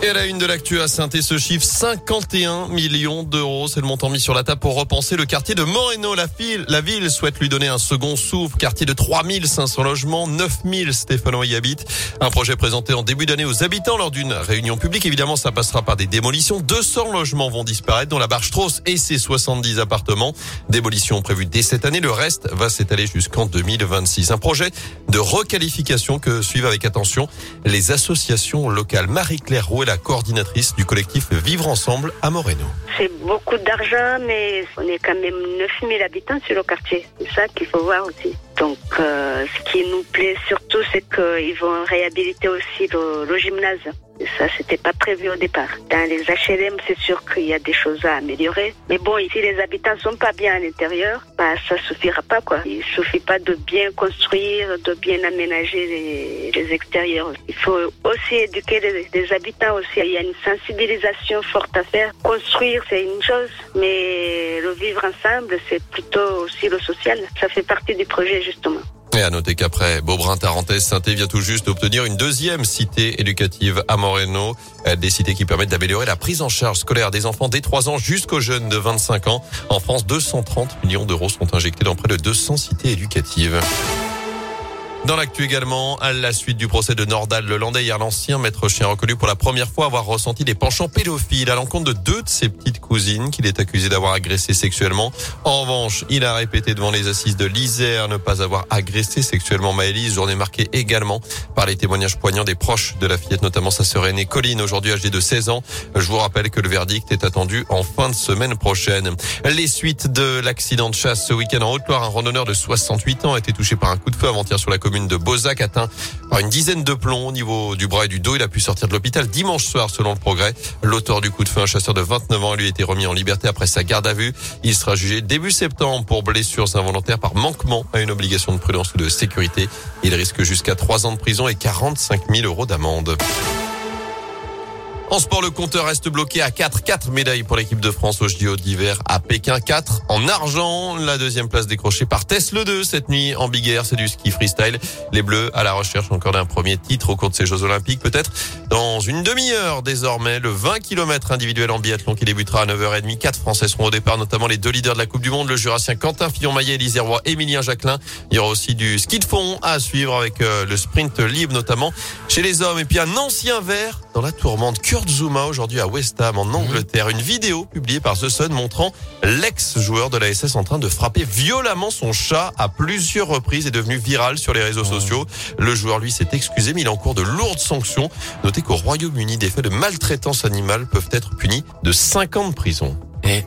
Et à la une de l'actu à saint ce chiffre 51 millions d'euros. C'est le montant mis sur la table pour repenser le quartier de Moreno. La ville, la ville souhaite lui donner un second souffle. Quartier de 3500 logements, 9000 Stéphanois y habitent. Un projet présenté en début d'année aux habitants lors d'une réunion publique. Évidemment, ça passera par des démolitions. 200 logements vont disparaître, dont la barre Strauss et ses 70 appartements. Démolition prévue dès cette année. Le reste va s'étaler jusqu'en 2026. Un projet de requalification que suivent avec attention les associations locales. Marie-Claire la coordinatrice du collectif Vivre Ensemble à Moreno. C'est beaucoup d'argent, mais on est quand même 9000 habitants sur le quartier. C'est ça qu'il faut voir aussi. Donc, euh, ce qui nous plaît surtout, c'est qu'ils vont réhabiliter aussi le gymnase. Ça, c'était pas prévu au départ. Dans les HLM, c'est sûr qu'il y a des choses à améliorer. Mais bon, si les habitants sont pas bien à l'intérieur, bah, ça suffira pas, quoi. Il suffit pas de bien construire, de bien aménager les, les extérieurs. Il faut aussi éduquer les, habitants aussi. Il y a une sensibilisation forte à faire. Construire, c'est une chose, mais le vivre ensemble, c'est plutôt aussi le social. Ça fait partie du projet, Et à noter qu'après Beaubrun, Tarentaise, saint vient tout juste d'obtenir une deuxième cité éducative à Moreno. Euh, des cités qui permettent d'améliorer la prise en charge scolaire des enfants dès 3 ans jusqu'aux jeunes de 25 ans. En France, 230 millions d'euros sont injectés dans près de 200 cités éducatives. Dans l'actu également, à la suite du procès de Nordal Lelandais, hier l'ancien maître chien reconnu pour la première fois avoir ressenti des penchants pédophiles à l'encontre de deux de ses petites cousines qu'il est accusé d'avoir agressé sexuellement. En revanche, il a répété devant les assises de l'Isère ne pas avoir agressé sexuellement Maëlys, journée marquée également par les témoignages poignants des proches de la fillette, notamment sa sœur aînée Colline, aujourd'hui âgée de 16 ans. Je vous rappelle que le verdict est attendu en fin de semaine prochaine. Les suites de l'accident de chasse ce week-end en Haute-Loire, un randonneur de 68 ans a été touché par un coup de feu avant-hier sur la commune de Bozac atteint par une dizaine de plombs au niveau du bras et du dos. Il a pu sortir de l'hôpital dimanche soir selon le progrès. L'auteur du coup de feu, un chasseur de 29 ans, lui a été remis en liberté après sa garde à vue. Il sera jugé début septembre pour blessures involontaires par manquement à une obligation de prudence ou de sécurité. Il risque jusqu'à 3 ans de prison et 45 000 euros d'amende. En sport, le compteur reste bloqué à 4. 4 médailles pour l'équipe de France au JO d'hiver à Pékin. 4 en argent. La deuxième place décrochée par Tesla 2 cette nuit en Big Air. C'est du ski freestyle. Les Bleus à la recherche encore d'un premier titre au cours de ces Jeux Olympiques. Peut-être dans une demi-heure désormais. Le 20 km individuel en biathlon qui débutera à 9h30. Quatre Français seront au départ, notamment les deux leaders de la Coupe du Monde. Le Jurassien Quentin Fillon-Maillet, Élisée Roy, Émilien Jacquelin. Il y aura aussi du ski de fond à suivre avec euh, le sprint libre notamment chez les hommes. Et puis un ancien vert dans la tourmente. Kurt Zuma aujourd'hui à West Ham en Angleterre. Une vidéo publiée par The Sun montrant l'ex-joueur de la SS en train de frapper violemment son chat à plusieurs reprises est devenu viral sur les réseaux sociaux. Le joueur lui s'est excusé mais il est en cours de lourdes sanctions. Notez qu'au Royaume-Uni des faits de maltraitance animale peuvent être punis de 5 ans de prison. Et